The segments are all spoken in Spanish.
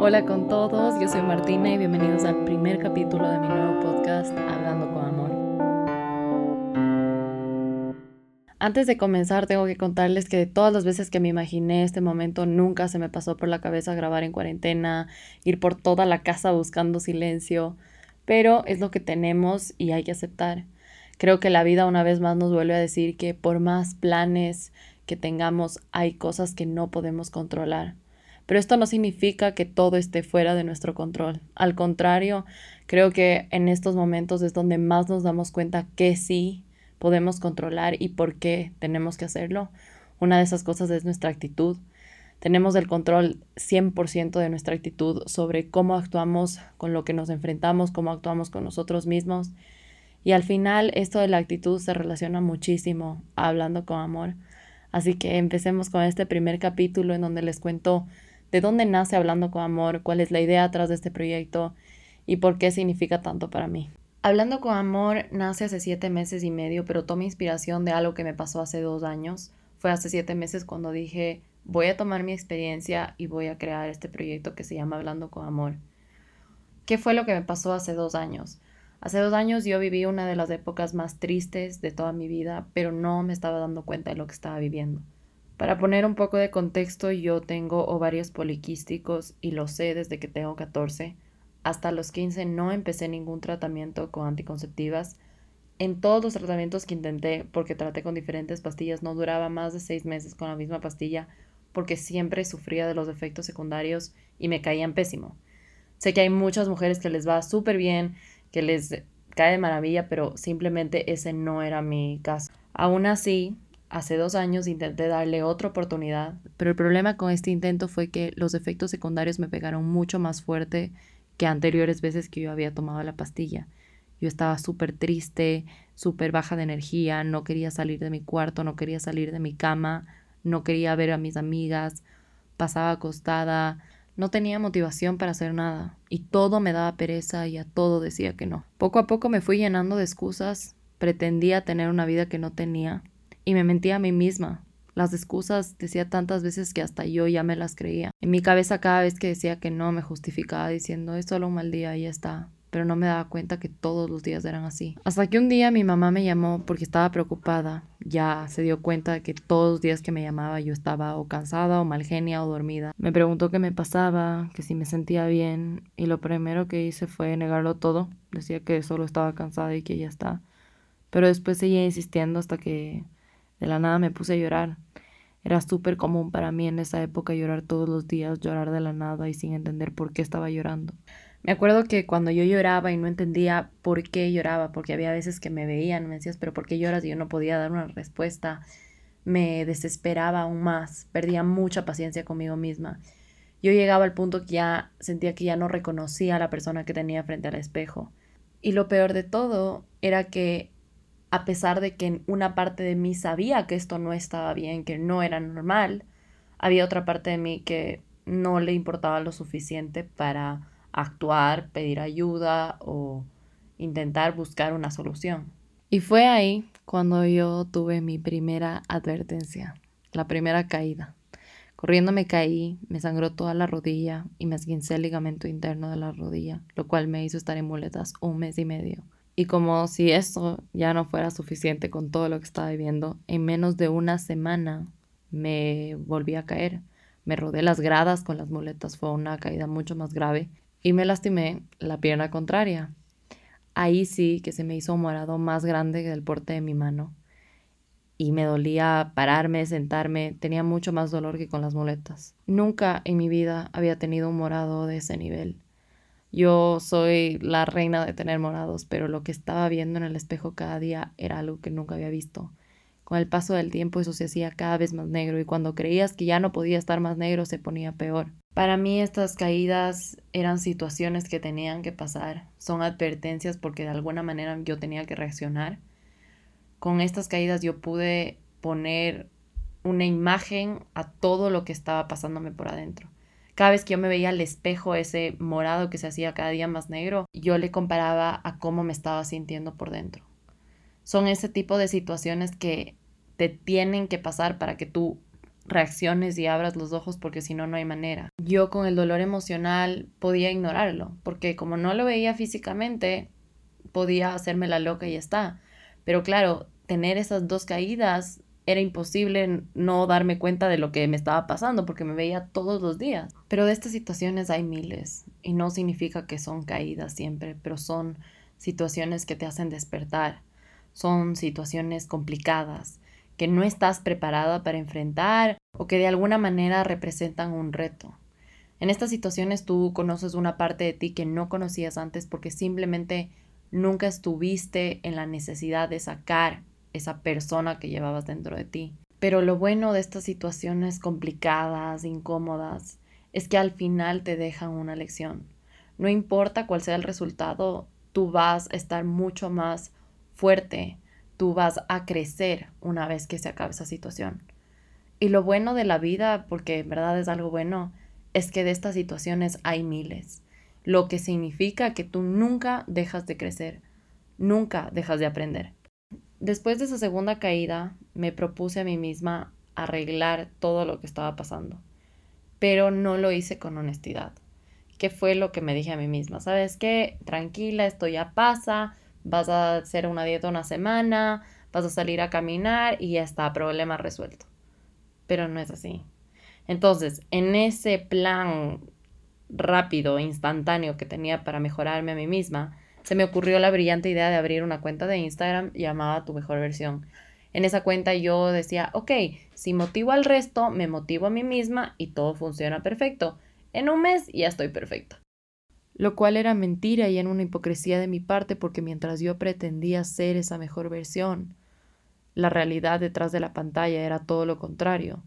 Hola con todos, yo soy Martina y bienvenidos al primer capítulo de mi nuevo podcast Hablando con Amor. Antes de comenzar tengo que contarles que de todas las veces que me imaginé este momento nunca se me pasó por la cabeza grabar en cuarentena, ir por toda la casa buscando silencio, pero es lo que tenemos y hay que aceptar. Creo que la vida una vez más nos vuelve a decir que por más planes que tengamos hay cosas que no podemos controlar. Pero esto no significa que todo esté fuera de nuestro control. Al contrario, creo que en estos momentos es donde más nos damos cuenta que sí podemos controlar y por qué tenemos que hacerlo. Una de esas cosas es nuestra actitud. Tenemos el control 100% de nuestra actitud sobre cómo actuamos con lo que nos enfrentamos, cómo actuamos con nosotros mismos. Y al final esto de la actitud se relaciona muchísimo hablando con amor. Así que empecemos con este primer capítulo en donde les cuento de dónde nace Hablando con Amor, cuál es la idea atrás de este proyecto y por qué significa tanto para mí. Hablando con Amor nace hace siete meses y medio, pero toma inspiración de algo que me pasó hace dos años. Fue hace siete meses cuando dije, voy a tomar mi experiencia y voy a crear este proyecto que se llama Hablando con Amor. ¿Qué fue lo que me pasó hace dos años? Hace dos años yo viví una de las épocas más tristes de toda mi vida, pero no me estaba dando cuenta de lo que estaba viviendo. Para poner un poco de contexto, yo tengo ovarios poliquísticos y lo sé desde que tengo 14. Hasta los 15 no empecé ningún tratamiento con anticonceptivas. En todos los tratamientos que intenté, porque traté con diferentes pastillas, no duraba más de seis meses con la misma pastilla, porque siempre sufría de los efectos secundarios y me caían pésimo. Sé que hay muchas mujeres que les va súper bien, que les cae de maravilla, pero simplemente ese no era mi caso. Aún así, Hace dos años intenté darle otra oportunidad, pero el problema con este intento fue que los efectos secundarios me pegaron mucho más fuerte que anteriores veces que yo había tomado la pastilla. Yo estaba súper triste, súper baja de energía, no quería salir de mi cuarto, no quería salir de mi cama, no quería ver a mis amigas, pasaba acostada, no tenía motivación para hacer nada y todo me daba pereza y a todo decía que no. Poco a poco me fui llenando de excusas, pretendía tener una vida que no tenía y me mentía a mí misma. Las excusas decía tantas veces que hasta yo ya me las creía. En mi cabeza cada vez que decía que no me justificaba diciendo es solo un mal día y ya está. Pero no me daba cuenta que todos los días eran así. Hasta que un día mi mamá me llamó porque estaba preocupada. Ya se dio cuenta de que todos los días que me llamaba yo estaba o cansada o mal genia o dormida. Me preguntó qué me pasaba, que si me sentía bien y lo primero que hice fue negarlo todo. Decía que solo estaba cansada y que ya está. Pero después seguía insistiendo hasta que de la nada me puse a llorar. Era súper común para mí en esa época llorar todos los días, llorar de la nada y sin entender por qué estaba llorando. Me acuerdo que cuando yo lloraba y no entendía por qué lloraba, porque había veces que me veían, me decías, pero ¿por qué lloras? Y yo no podía dar una respuesta, me desesperaba aún más, perdía mucha paciencia conmigo misma. Yo llegaba al punto que ya sentía que ya no reconocía a la persona que tenía frente al espejo. Y lo peor de todo era que a pesar de que una parte de mí sabía que esto no estaba bien, que no era normal, había otra parte de mí que no le importaba lo suficiente para actuar, pedir ayuda o intentar buscar una solución. Y fue ahí cuando yo tuve mi primera advertencia, la primera caída. Corriendo me caí, me sangró toda la rodilla y me esguincé el ligamento interno de la rodilla, lo cual me hizo estar en muletas un mes y medio. Y como si eso ya no fuera suficiente con todo lo que estaba viviendo, en menos de una semana me volví a caer. Me rodé las gradas con las muletas, fue una caída mucho más grave y me lastimé la pierna contraria. Ahí sí que se me hizo morado más grande que el porte de mi mano y me dolía pararme, sentarme, tenía mucho más dolor que con las muletas. Nunca en mi vida había tenido un morado de ese nivel. Yo soy la reina de tener morados, pero lo que estaba viendo en el espejo cada día era algo que nunca había visto. Con el paso del tiempo eso se hacía cada vez más negro y cuando creías que ya no podía estar más negro se ponía peor. Para mí estas caídas eran situaciones que tenían que pasar, son advertencias porque de alguna manera yo tenía que reaccionar. Con estas caídas yo pude poner una imagen a todo lo que estaba pasándome por adentro cada vez que yo me veía al espejo ese morado que se hacía cada día más negro, yo le comparaba a cómo me estaba sintiendo por dentro. Son ese tipo de situaciones que te tienen que pasar para que tú reacciones y abras los ojos porque si no, no hay manera. Yo con el dolor emocional podía ignorarlo, porque como no lo veía físicamente, podía hacerme la loca y ya está. Pero claro, tener esas dos caídas era imposible no darme cuenta de lo que me estaba pasando porque me veía todos los días. Pero de estas situaciones hay miles y no significa que son caídas siempre, pero son situaciones que te hacen despertar, son situaciones complicadas que no estás preparada para enfrentar o que de alguna manera representan un reto. En estas situaciones tú conoces una parte de ti que no conocías antes porque simplemente nunca estuviste en la necesidad de sacar esa persona que llevabas dentro de ti. Pero lo bueno de estas situaciones complicadas, incómodas, es que al final te dejan una lección. No importa cuál sea el resultado, tú vas a estar mucho más fuerte, tú vas a crecer una vez que se acabe esa situación. Y lo bueno de la vida, porque en verdad es algo bueno, es que de estas situaciones hay miles, lo que significa que tú nunca dejas de crecer, nunca dejas de aprender. Después de esa segunda caída, me propuse a mí misma arreglar todo lo que estaba pasando, pero no lo hice con honestidad. ¿Qué fue lo que me dije a mí misma? ¿Sabes qué? Tranquila, esto ya pasa, vas a hacer una dieta una semana, vas a salir a caminar y ya está, problema resuelto. Pero no es así. Entonces, en ese plan rápido, instantáneo que tenía para mejorarme a mí misma, se me ocurrió la brillante idea de abrir una cuenta de Instagram llamada Tu Mejor Versión. En esa cuenta yo decía, ok, si motivo al resto, me motivo a mí misma y todo funciona perfecto. En un mes ya estoy perfecta. Lo cual era mentira y en una hipocresía de mi parte porque mientras yo pretendía ser esa mejor versión, la realidad detrás de la pantalla era todo lo contrario.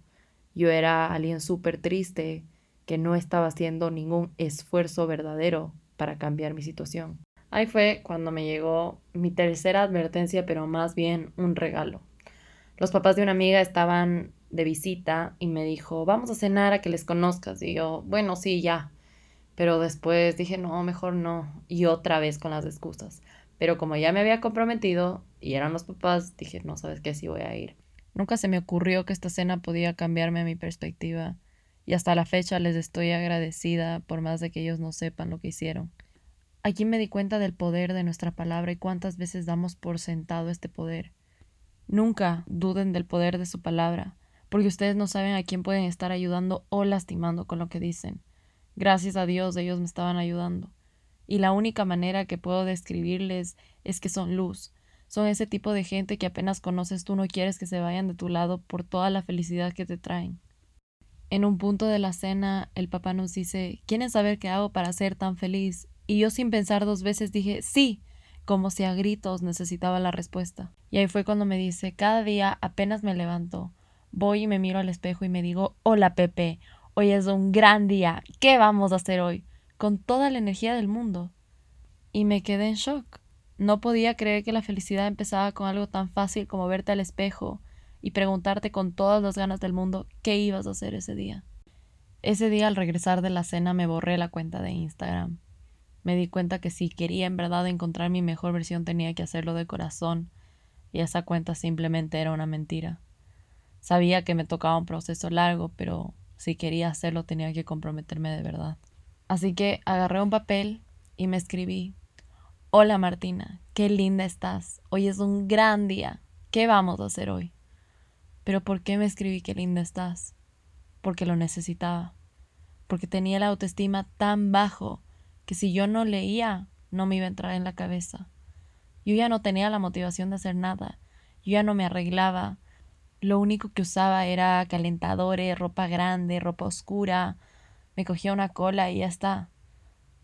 Yo era alguien súper triste que no estaba haciendo ningún esfuerzo verdadero para cambiar mi situación. Ahí fue cuando me llegó mi tercera advertencia, pero más bien un regalo. Los papás de una amiga estaban de visita y me dijo, vamos a cenar a que les conozcas. Y yo, bueno, sí, ya. Pero después dije, no, mejor no. Y otra vez con las excusas. Pero como ya me había comprometido y eran los papás, dije, no, sabes qué, sí voy a ir. Nunca se me ocurrió que esta cena podía cambiarme mi perspectiva. Y hasta la fecha les estoy agradecida por más de que ellos no sepan lo que hicieron. Aquí me di cuenta del poder de nuestra palabra y cuántas veces damos por sentado este poder. Nunca duden del poder de su palabra, porque ustedes no saben a quién pueden estar ayudando o lastimando con lo que dicen. Gracias a Dios ellos me estaban ayudando. Y la única manera que puedo describirles es que son luz. Son ese tipo de gente que apenas conoces tú no quieres que se vayan de tu lado por toda la felicidad que te traen. En un punto de la cena, el papá nos dice, ¿quieren saber qué hago para ser tan feliz? Y yo sin pensar dos veces dije, sí, como si a gritos necesitaba la respuesta. Y ahí fue cuando me dice, cada día apenas me levanto, voy y me miro al espejo y me digo, hola Pepe, hoy es un gran día, ¿qué vamos a hacer hoy? Con toda la energía del mundo. Y me quedé en shock. No podía creer que la felicidad empezaba con algo tan fácil como verte al espejo y preguntarte con todas las ganas del mundo qué ibas a hacer ese día. Ese día al regresar de la cena me borré la cuenta de Instagram. Me di cuenta que si quería en verdad encontrar mi mejor versión tenía que hacerlo de corazón, y esa cuenta simplemente era una mentira. Sabía que me tocaba un proceso largo, pero si quería hacerlo tenía que comprometerme de verdad. Así que agarré un papel y me escribí Hola Martina, qué linda estás. Hoy es un gran día. ¿Qué vamos a hacer hoy? Pero ¿por qué me escribí qué linda estás? Porque lo necesitaba. Porque tenía la autoestima tan bajo que si yo no leía, no me iba a entrar en la cabeza. Yo ya no tenía la motivación de hacer nada. Yo ya no me arreglaba. Lo único que usaba era calentadores, ropa grande, ropa oscura. Me cogía una cola y ya está.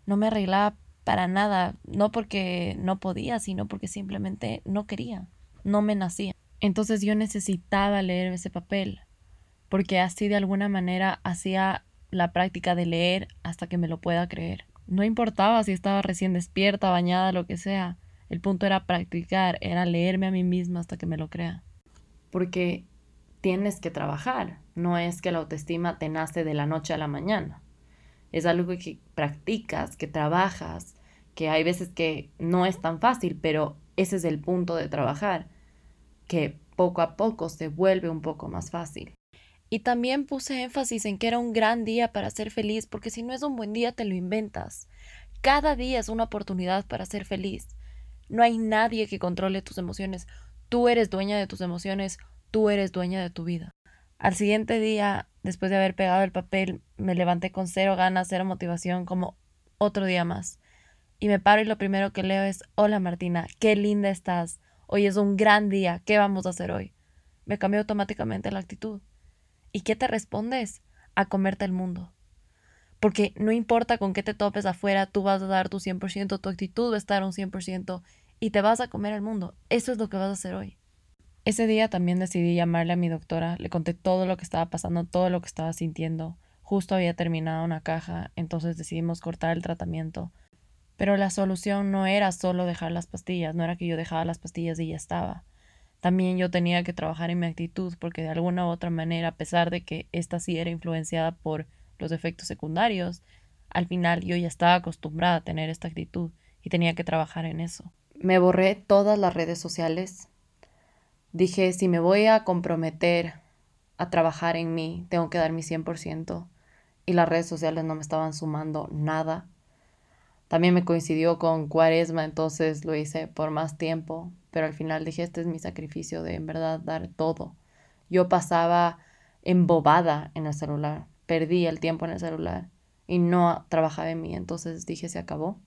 No me arreglaba para nada, no porque no podía, sino porque simplemente no quería, no me nacía. Entonces yo necesitaba leer ese papel, porque así de alguna manera hacía la práctica de leer hasta que me lo pueda creer. No importaba si estaba recién despierta, bañada, lo que sea. El punto era practicar, era leerme a mí misma hasta que me lo crea. Porque tienes que trabajar, no es que la autoestima te nace de la noche a la mañana. Es algo que practicas, que trabajas, que hay veces que no es tan fácil, pero ese es el punto de trabajar, que poco a poco se vuelve un poco más fácil. Y también puse énfasis en que era un gran día para ser feliz, porque si no es un buen día te lo inventas. Cada día es una oportunidad para ser feliz. No hay nadie que controle tus emociones. Tú eres dueña de tus emociones, tú eres dueña de tu vida. Al siguiente día, después de haber pegado el papel, me levanté con cero ganas, cero motivación, como otro día más. Y me paro y lo primero que leo es, hola Martina, qué linda estás. Hoy es un gran día, ¿qué vamos a hacer hoy? Me cambió automáticamente la actitud. ¿Y qué te respondes? A comerte el mundo. Porque no importa con qué te topes afuera, tú vas a dar tu 100%, tu actitud va a estar un 100% y te vas a comer el mundo. Eso es lo que vas a hacer hoy. Ese día también decidí llamarle a mi doctora, le conté todo lo que estaba pasando, todo lo que estaba sintiendo. Justo había terminado una caja, entonces decidimos cortar el tratamiento. Pero la solución no era solo dejar las pastillas, no era que yo dejaba las pastillas y ya estaba. También yo tenía que trabajar en mi actitud porque de alguna u otra manera, a pesar de que esta sí era influenciada por los efectos secundarios, al final yo ya estaba acostumbrada a tener esta actitud y tenía que trabajar en eso. Me borré todas las redes sociales. Dije, si me voy a comprometer a trabajar en mí, tengo que dar mi 100%. Y las redes sociales no me estaban sumando nada. También me coincidió con cuaresma, entonces lo hice por más tiempo, pero al final dije, este es mi sacrificio de en verdad dar todo. Yo pasaba embobada en el celular, perdí el tiempo en el celular y no trabajaba en mí, entonces dije, se acabó.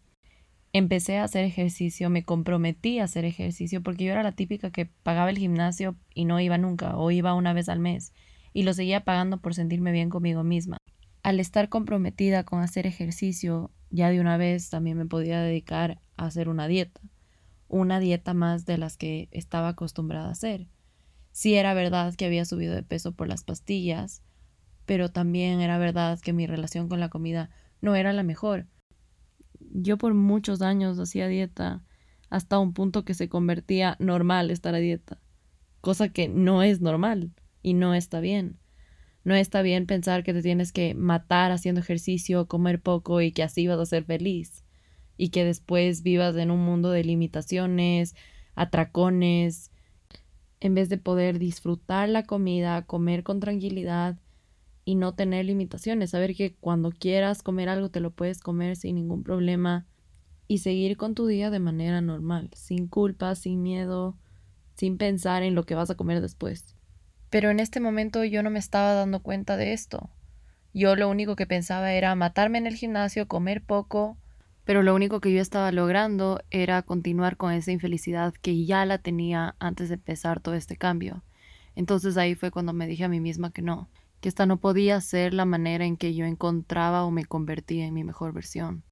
Empecé a hacer ejercicio, me comprometí a hacer ejercicio porque yo era la típica que pagaba el gimnasio y no iba nunca o iba una vez al mes y lo seguía pagando por sentirme bien conmigo misma. Al estar comprometida con hacer ejercicio, ya de una vez también me podía dedicar a hacer una dieta, una dieta más de las que estaba acostumbrada a hacer. Sí era verdad que había subido de peso por las pastillas, pero también era verdad que mi relación con la comida no era la mejor. Yo por muchos años hacía dieta hasta un punto que se convertía normal estar a dieta, cosa que no es normal y no está bien. No está bien pensar que te tienes que matar haciendo ejercicio, comer poco y que así vas a ser feliz. Y que después vivas en un mundo de limitaciones, atracones, en vez de poder disfrutar la comida, comer con tranquilidad y no tener limitaciones, saber que cuando quieras comer algo te lo puedes comer sin ningún problema y seguir con tu día de manera normal, sin culpa, sin miedo, sin pensar en lo que vas a comer después. Pero en este momento yo no me estaba dando cuenta de esto. Yo lo único que pensaba era matarme en el gimnasio, comer poco, pero lo único que yo estaba logrando era continuar con esa infelicidad que ya la tenía antes de empezar todo este cambio. Entonces ahí fue cuando me dije a mí misma que no, que esta no podía ser la manera en que yo encontraba o me convertía en mi mejor versión.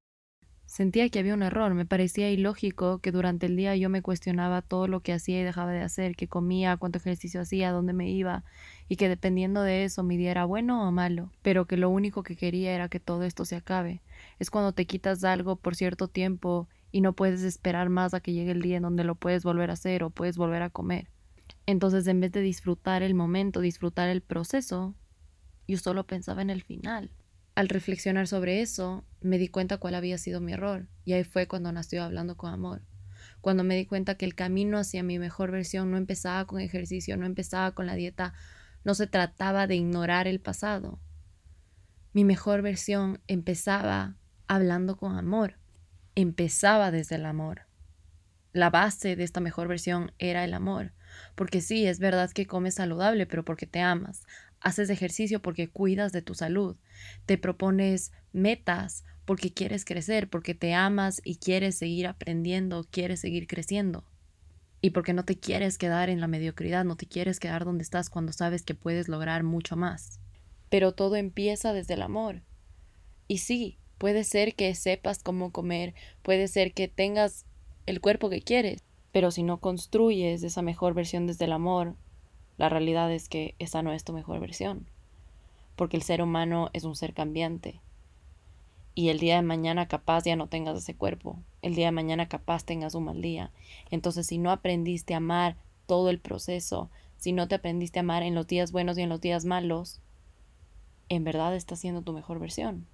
Sentía que había un error, me parecía ilógico que durante el día yo me cuestionaba todo lo que hacía y dejaba de hacer, que comía, cuánto ejercicio hacía, dónde me iba, y que dependiendo de eso mi día era bueno o malo, pero que lo único que quería era que todo esto se acabe. Es cuando te quitas algo por cierto tiempo y no puedes esperar más a que llegue el día en donde lo puedes volver a hacer o puedes volver a comer. Entonces, en vez de disfrutar el momento, disfrutar el proceso, yo solo pensaba en el final. Al reflexionar sobre eso, me di cuenta cuál había sido mi error, y ahí fue cuando nació hablando con amor. Cuando me di cuenta que el camino hacia mi mejor versión no empezaba con ejercicio, no empezaba con la dieta, no se trataba de ignorar el pasado. Mi mejor versión empezaba hablando con amor, empezaba desde el amor. La base de esta mejor versión era el amor, porque sí, es verdad que comes saludable, pero porque te amas. Haces ejercicio porque cuidas de tu salud. Te propones metas porque quieres crecer, porque te amas y quieres seguir aprendiendo, quieres seguir creciendo. Y porque no te quieres quedar en la mediocridad, no te quieres quedar donde estás cuando sabes que puedes lograr mucho más. Pero todo empieza desde el amor. Y sí, puede ser que sepas cómo comer, puede ser que tengas el cuerpo que quieres, pero si no construyes esa mejor versión desde el amor, la realidad es que esa no es tu mejor versión, porque el ser humano es un ser cambiante. Y el día de mañana capaz ya no tengas ese cuerpo, el día de mañana capaz tengas un mal día. Entonces si no aprendiste a amar todo el proceso, si no te aprendiste a amar en los días buenos y en los días malos, en verdad estás siendo tu mejor versión.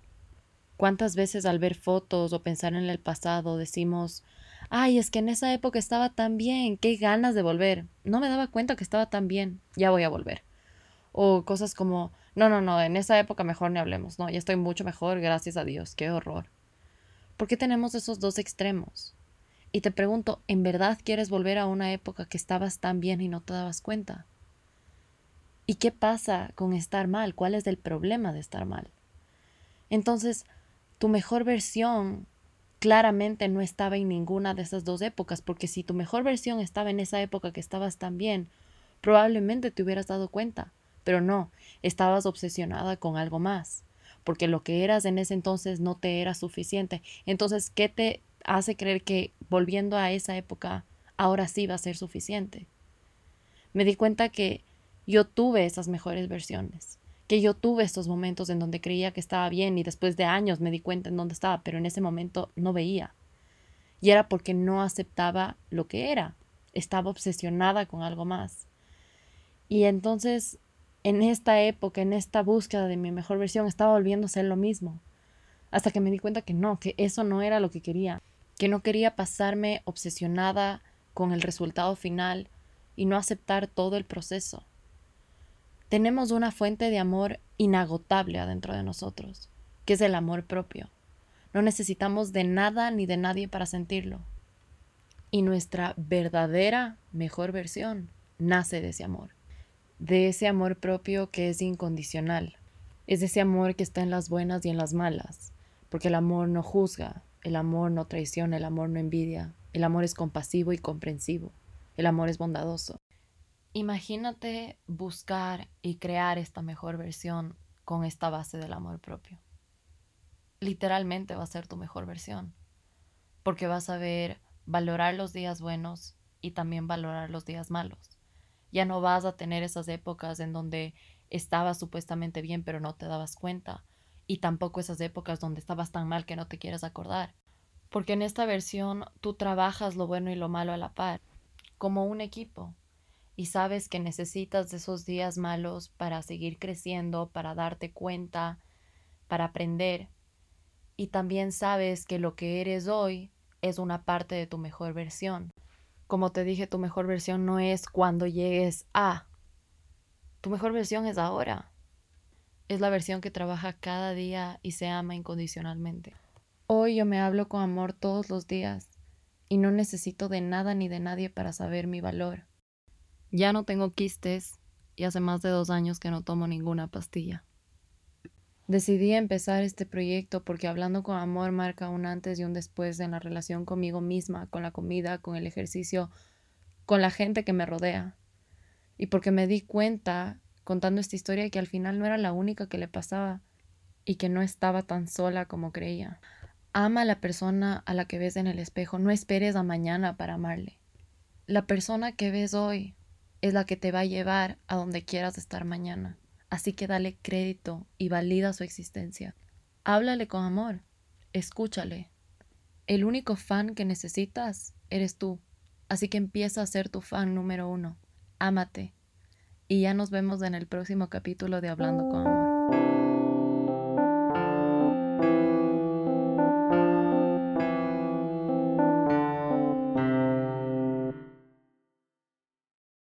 ¿Cuántas veces al ver fotos o pensar en el pasado decimos, ay, es que en esa época estaba tan bien, qué ganas de volver. No me daba cuenta que estaba tan bien, ya voy a volver. O cosas como, no, no, no, en esa época mejor ni hablemos, no, ya estoy mucho mejor, gracias a Dios, qué horror. ¿Por qué tenemos esos dos extremos? Y te pregunto, ¿en verdad quieres volver a una época que estabas tan bien y no te dabas cuenta? ¿Y qué pasa con estar mal? ¿Cuál es el problema de estar mal? Entonces, tu mejor versión claramente no estaba en ninguna de esas dos épocas, porque si tu mejor versión estaba en esa época que estabas tan bien, probablemente te hubieras dado cuenta, pero no, estabas obsesionada con algo más, porque lo que eras en ese entonces no te era suficiente. Entonces, ¿qué te hace creer que volviendo a esa época ahora sí va a ser suficiente? Me di cuenta que yo tuve esas mejores versiones que yo tuve estos momentos en donde creía que estaba bien y después de años me di cuenta en dónde estaba, pero en ese momento no veía. Y era porque no aceptaba lo que era. Estaba obsesionada con algo más. Y entonces, en esta época, en esta búsqueda de mi mejor versión, estaba volviendo a ser lo mismo. Hasta que me di cuenta que no, que eso no era lo que quería. Que no quería pasarme obsesionada con el resultado final y no aceptar todo el proceso. Tenemos una fuente de amor inagotable adentro de nosotros, que es el amor propio. No necesitamos de nada ni de nadie para sentirlo. Y nuestra verdadera mejor versión nace de ese amor, de ese amor propio que es incondicional. Es ese amor que está en las buenas y en las malas, porque el amor no juzga, el amor no traiciona, el amor no envidia, el amor es compasivo y comprensivo, el amor es bondadoso. Imagínate buscar y crear esta mejor versión con esta base del amor propio. Literalmente va a ser tu mejor versión, porque vas a ver valorar los días buenos y también valorar los días malos. Ya no vas a tener esas épocas en donde estabas supuestamente bien pero no te dabas cuenta, y tampoco esas épocas donde estabas tan mal que no te quieres acordar, porque en esta versión tú trabajas lo bueno y lo malo a la par, como un equipo y sabes que necesitas de esos días malos para seguir creciendo, para darte cuenta, para aprender. Y también sabes que lo que eres hoy es una parte de tu mejor versión. Como te dije, tu mejor versión no es cuando llegues a. Tu mejor versión es ahora. Es la versión que trabaja cada día y se ama incondicionalmente. Hoy yo me hablo con amor todos los días y no necesito de nada ni de nadie para saber mi valor. Ya no tengo quistes y hace más de dos años que no tomo ninguna pastilla. Decidí empezar este proyecto porque hablando con amor marca un antes y un después en la relación conmigo misma, con la comida, con el ejercicio, con la gente que me rodea. Y porque me di cuenta, contando esta historia, que al final no era la única que le pasaba y que no estaba tan sola como creía. Ama a la persona a la que ves en el espejo, no esperes a mañana para amarle. La persona que ves hoy es la que te va a llevar a donde quieras estar mañana. Así que dale crédito y valida su existencia. Háblale con amor, escúchale. El único fan que necesitas eres tú. Así que empieza a ser tu fan número uno. Ámate. Y ya nos vemos en el próximo capítulo de Hablando con Amor.